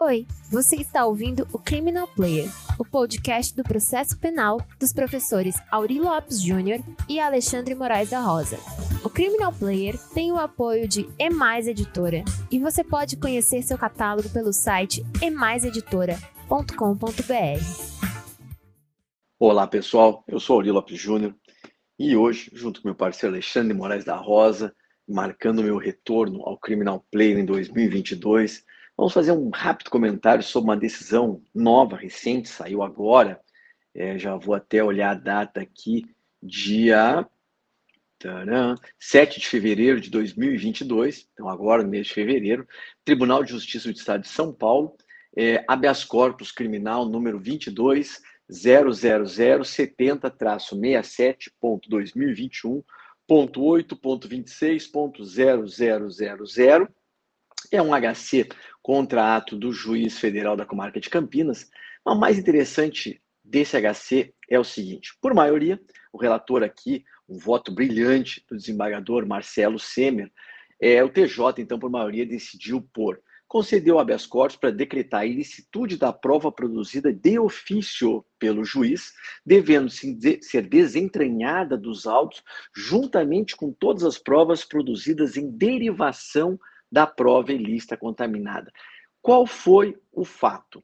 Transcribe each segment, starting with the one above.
Oi, você está ouvindo o Criminal Player, o podcast do processo penal dos professores Auri Lopes Júnior e Alexandre Moraes da Rosa. O Criminal Player tem o apoio de Emais Editora e você pode conhecer seu catálogo pelo site emaiseditora.com.br. Olá pessoal, eu sou Auri Lopes Júnior e hoje, junto com meu parceiro Alexandre Moraes da Rosa, marcando meu retorno ao Criminal Player em 2022, Vamos fazer um rápido comentário sobre uma decisão nova, recente, saiu agora. É, já vou até olhar a data aqui, dia taran, 7 de fevereiro de 2022, então agora no mês de fevereiro, Tribunal de Justiça do Estado de São Paulo, é, habeas corpus criminal número 22 00070-67.2021.8.26.0000 é um HC contra ato do juiz federal da comarca de Campinas. Mas o mais interessante desse HC é o seguinte: por maioria, o relator aqui, um voto brilhante do desembargador Marcelo Semer, é, o TJ, então, por maioria, decidiu por concedeu habeas corpus para decretar a ilicitude da prova produzida de ofício pelo juiz, devendo ser desentranhada dos autos, juntamente com todas as provas produzidas em derivação da prova ilícita contaminada. Qual foi o fato?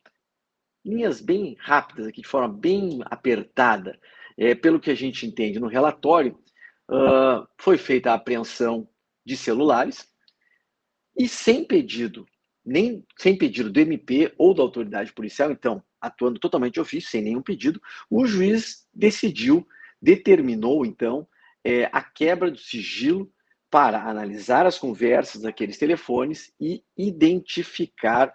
Linhas bem rápidas aqui, de forma bem apertada, é, pelo que a gente entende no relatório, uh, foi feita a apreensão de celulares e sem pedido, nem sem pedido do MP ou da autoridade policial, então atuando totalmente de ofício, sem nenhum pedido, o juiz decidiu, determinou então é, a quebra do sigilo para analisar as conversas daqueles telefones e identificar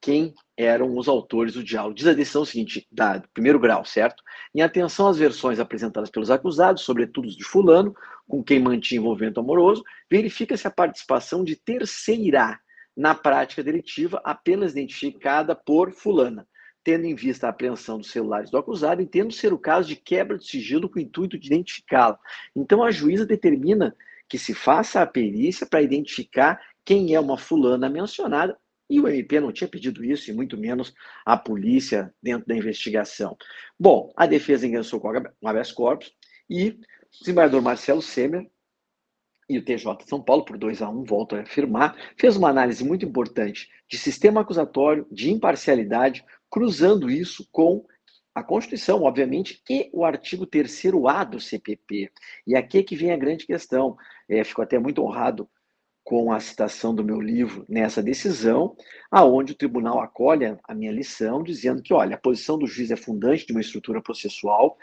quem eram os autores do diálogo. Diz a decisão seguinte, da primeiro grau, certo? Em atenção às versões apresentadas pelos acusados, sobretudo de fulano, com quem mantinha envolvimento amoroso, verifica-se a participação de terceira na prática delitiva apenas identificada por fulana, tendo em vista a apreensão dos celulares do acusado, entendo ser o caso de quebra de sigilo com o intuito de identificá-la. Então a juíza determina que se faça a perícia para identificar quem é uma fulana mencionada, e o MP não tinha pedido isso, e muito menos a polícia dentro da investigação. Bom, a defesa ingressou com habeas corpus e o desembargador Marcelo Semer e o TJ de São Paulo, por 2 a 1, um, volto a afirmar, fez uma análise muito importante de sistema acusatório, de imparcialidade, cruzando isso com a Constituição, obviamente, e o artigo 3A do CPP. E aqui é que vem a grande questão. É, fico até muito honrado com a citação do meu livro nessa decisão, aonde o tribunal acolhe a minha lição, dizendo que, olha, a posição do juiz é fundante de uma estrutura processual,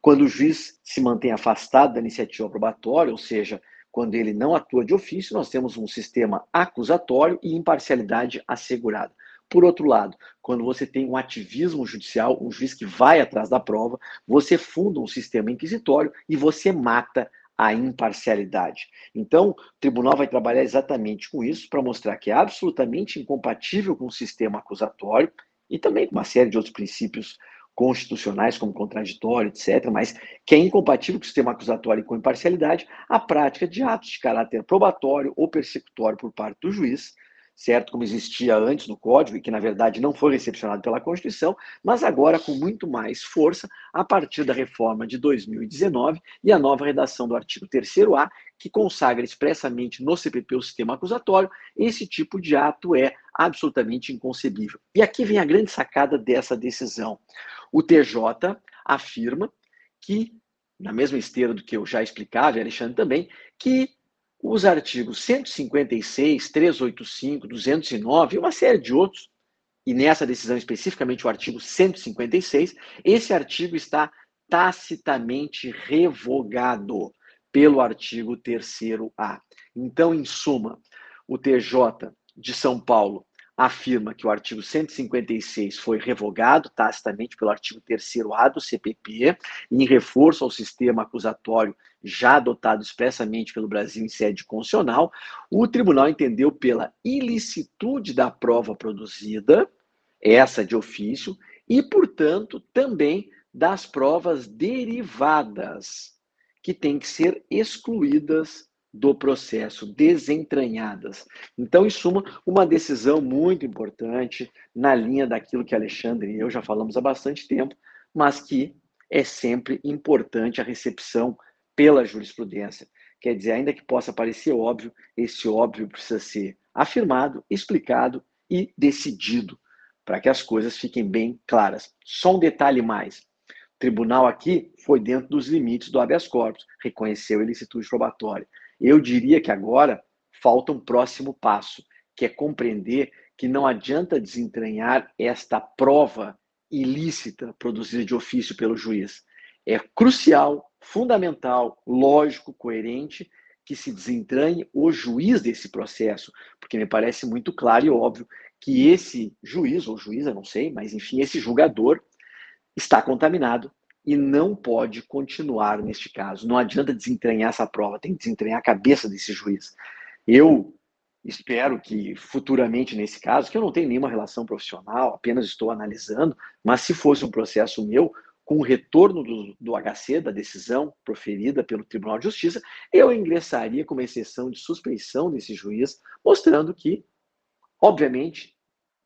quando o juiz se mantém afastado da iniciativa probatória, ou seja, quando ele não atua de ofício, nós temos um sistema acusatório e imparcialidade assegurada. Por outro lado, quando você tem um ativismo judicial, um juiz que vai atrás da prova, você funda um sistema inquisitório e você mata a imparcialidade. Então, o tribunal vai trabalhar exatamente com isso para mostrar que é absolutamente incompatível com o sistema acusatório e também com uma série de outros princípios constitucionais, como contraditório, etc., mas que é incompatível com o sistema acusatório e com imparcialidade a prática de atos de caráter probatório ou persecutório por parte do juiz, certo? Como existia antes no Código e que, na verdade, não foi recepcionado pela Constituição, mas agora com muito mais força a partir da reforma de 2019 e a nova redação do artigo 3A, que consagra expressamente no CPP o sistema acusatório, esse tipo de ato é absolutamente inconcebível. E aqui vem a grande sacada dessa decisão. O TJ afirma que, na mesma esteira do que eu já explicava, e Alexandre também, que os artigos 156, 385, 209 e uma série de outros, e nessa decisão especificamente o artigo 156, esse artigo está tacitamente revogado pelo artigo 3A. Então, em suma, o TJ de São Paulo afirma que o artigo 156 foi revogado tacitamente pelo artigo 3A do CPP, em reforço ao sistema acusatório já adotado expressamente pelo Brasil em sede constitucional, o tribunal entendeu pela ilicitude da prova produzida, essa de ofício, e, portanto, também das provas derivadas, que têm que ser excluídas do processo, desentranhadas. Então, em suma, uma decisão muito importante na linha daquilo que Alexandre e eu já falamos há bastante tempo, mas que é sempre importante a recepção pela jurisprudência. Quer dizer, ainda que possa parecer óbvio, esse óbvio precisa ser afirmado, explicado e decidido, para que as coisas fiquem bem claras. Só um detalhe mais. Tribunal aqui foi dentro dos limites do habeas corpus, reconheceu a ilicitude probatória. Eu diria que agora falta um próximo passo, que é compreender que não adianta desentranhar esta prova ilícita produzida de ofício pelo juiz. É crucial, fundamental, lógico, coerente que se desentranhe o juiz desse processo, porque me parece muito claro e óbvio que esse juiz ou juíza, não sei, mas enfim, esse julgador está contaminado e não pode continuar neste caso. Não adianta desentranhar essa prova, tem que desentranhar a cabeça desse juiz. Eu espero que futuramente nesse caso, que eu não tenho nenhuma relação profissional, apenas estou analisando, mas se fosse um processo meu, com o retorno do, do HC, da decisão proferida pelo Tribunal de Justiça, eu ingressaria com uma exceção de suspeição desse juiz, mostrando que, obviamente,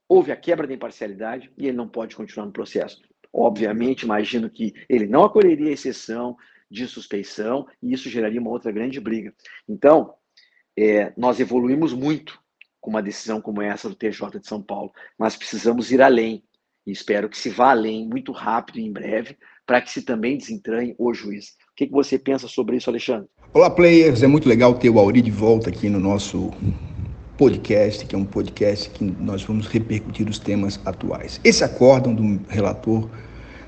houve a quebra da imparcialidade e ele não pode continuar no processo. Obviamente, imagino que ele não acolheria a exceção de suspeição e isso geraria uma outra grande briga. Então, é, nós evoluímos muito com uma decisão como essa do TJ de São Paulo, mas precisamos ir além. E espero que se vá além muito rápido e em breve, para que se também desentranhe o juiz. O que, que você pensa sobre isso, Alexandre? Olá, players. É muito legal ter o Auri de volta aqui no nosso podcast, que é um podcast que nós vamos repercutir os temas atuais. Esse acórdão do relator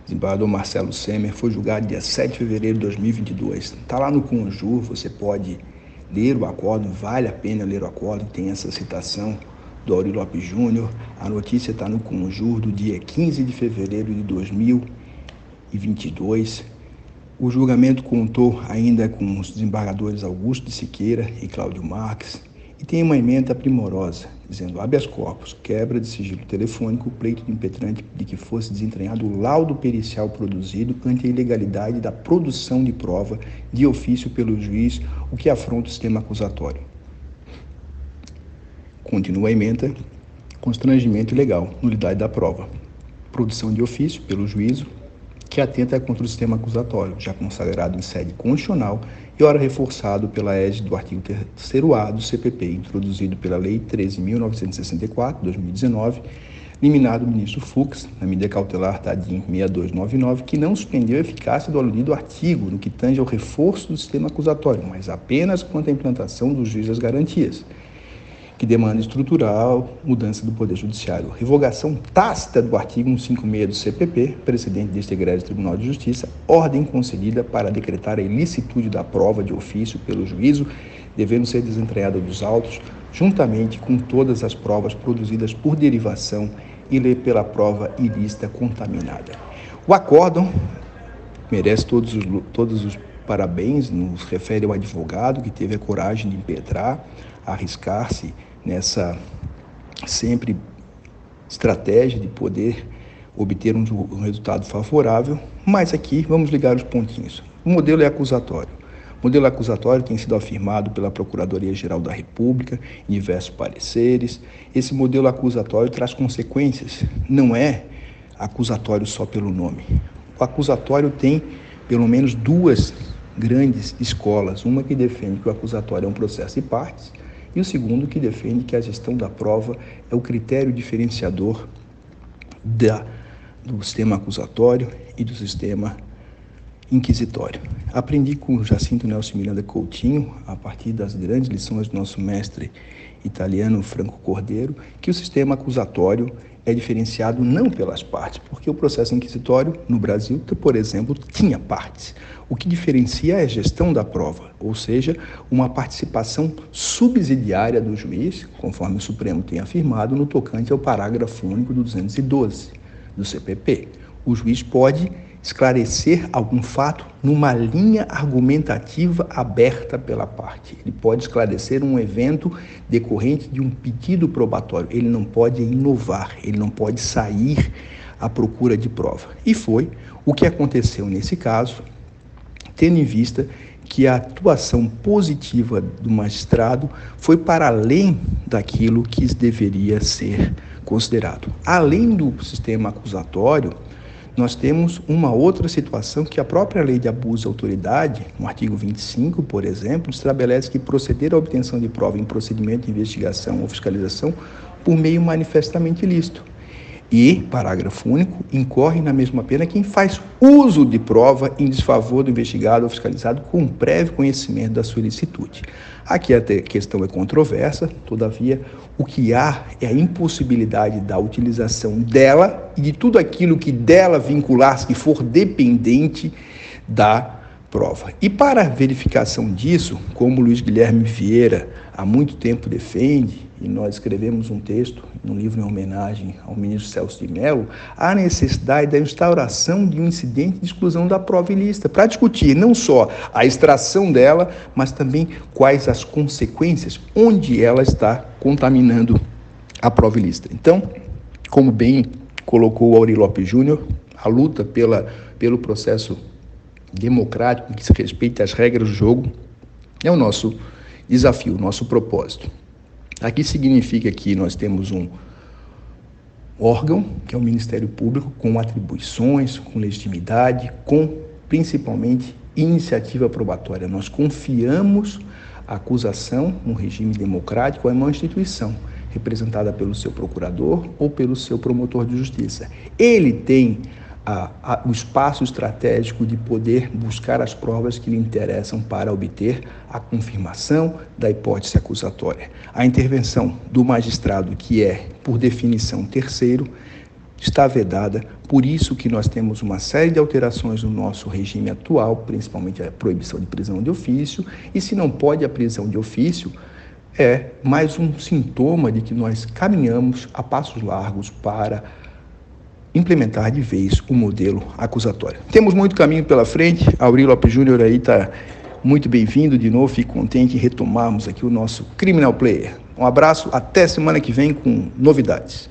desembargador Marcelo Semer foi julgado dia 7 de fevereiro de 2022. Está lá no Conjur, você pode ler o acórdão, vale a pena ler o acórdão, tem essa citação do Auri Lopes Júnior. A notícia está no Conjur do dia 15 de fevereiro de 2022. O julgamento contou ainda com os desembargadores Augusto de Siqueira e Cláudio Marques e tem uma emenda primorosa, dizendo habeas corpus, quebra de sigilo telefônico, pleito do impetrante de que fosse desentranhado o laudo pericial produzido ante a ilegalidade da produção de prova de ofício pelo juiz, o que afronta o sistema acusatório. Continua a emenda, constrangimento ilegal, nulidade da prova. Produção de ofício pelo juízo, que atenta contra o sistema acusatório, já consagrado em sede constitucional e ora reforçado pela égide do artigo 3A do CPP, introduzido pela Lei 13.964, 2019, liminado o ministro Fux, na medida cautelar TADIM 6299, que não suspendeu a eficácia do aludido artigo no que tange ao reforço do sistema acusatório, mas apenas quanto à implantação do juiz das garantias que demanda estrutural, mudança do Poder Judiciário, revogação tácita do artigo 156 do CPP, presidente deste egrégio Tribunal de Justiça, ordem concedida para decretar a ilicitude da prova de ofício pelo juízo, devendo ser desentranhada dos autos, juntamente com todas as provas produzidas por derivação e pela prova ilícita contaminada. O acórdão merece todos os, todos os parabéns, nos refere ao advogado que teve a coragem de impetrar, arriscar-se nessa sempre estratégia de poder obter um, um, resultado favorável, mas aqui vamos ligar os pontinhos. O modelo é acusatório. O modelo acusatório tem sido afirmado pela Procuradoria-Geral da República em diversos pareceres. Esse modelo acusatório traz consequências, não é acusatório só pelo nome. O acusatório tem pelo menos duas grandes escolas, uma que defende que o acusatório é um processo de partes, e o segundo que defende que a gestão da prova é o critério diferenciador da, do sistema acusatório e do sistema inquisitório. Aprendi com Jacinto Nelson Miranda Coutinho, a partir das grandes lições do nosso mestre italiano Franco Cordeiro, que o sistema acusatório é diferenciado não pelas partes, porque o processo inquisitório no Brasil, por exemplo, tinha partes. O que diferencia é a gestão da prova, ou seja, uma participação subsidiária do juiz, conforme o Supremo tem afirmado no tocante ao parágrafo único do 212 do CPP. O juiz pode esclarecer algum fato numa linha argumentativa aberta pela parte. Ele pode esclarecer um evento decorrente de um pedido probatório. Ele não pode inovar, ele não pode sair à procura de prova. E foi o que aconteceu nesse caso, tendo em vista que a atuação positiva do magistrado foi para além daquilo que deveria ser considerado. Além do sistema acusatório, nós temos uma outra situação que a própria lei de abuso de autoridade, no artigo 25, por exemplo, estabelece que proceder à obtenção de prova em procedimento de investigação ou fiscalização por meio manifestamente ilícito. E, parágrafo único, incorre na mesma pena quem faz uso de prova em desfavor do investigado ou fiscalizado com prévio conhecimento da sua ilicitude. Aqui a questão é controversa, todavia, o que há é a impossibilidade da utilização dela e de tudo aquilo que dela vincular-se, que for dependente da prova. E para verificação disso, como Luiz Guilherme Vieira há muito tempo defende, e nós escrevemos um texto no livro em homenagem ao ministro Celso de Mello, a necessidade da instauração de um incidente de exclusão da prova ilícita, para discutir não só a extração dela, mas também quais as consequências, onde ela está contaminando a prova ilícita. Então, como bem colocou o Auri Lopes Júnior, a luta pela, pelo processo democrático que se respeite às regras do jogo é o nosso desafio, o nosso propósito. Aqui significa que nós temos um órgão, que é o Ministério Público, com atribuições, com legitimidade, com principalmente iniciativa probatória. Nós confiamos a acusação no regime democrático a uma instituição representada pelo seu procurador ou pelo seu promotor de justiça. Ele tem a, a, o espaço estratégico de poder buscar as provas que lhe interessam para obter a confirmação da hipótese acusatória. A intervenção do magistrado, que é, por definição, terceiro, está vedada, por isso que nós temos uma série de alterações no nosso regime atual, principalmente a proibição de prisão de ofício, e se não pode a prisão de ofício, é mais um sintoma de que nós caminhamos a passos largos para implementar de vez o modelo acusatório. Temos muito caminho pela frente. Aurélio Lopes Júnior aí está muito bem-vindo de novo. Fico contente em retomarmos aqui o nosso Criminal Player. Um abraço, até semana que vem com novidades.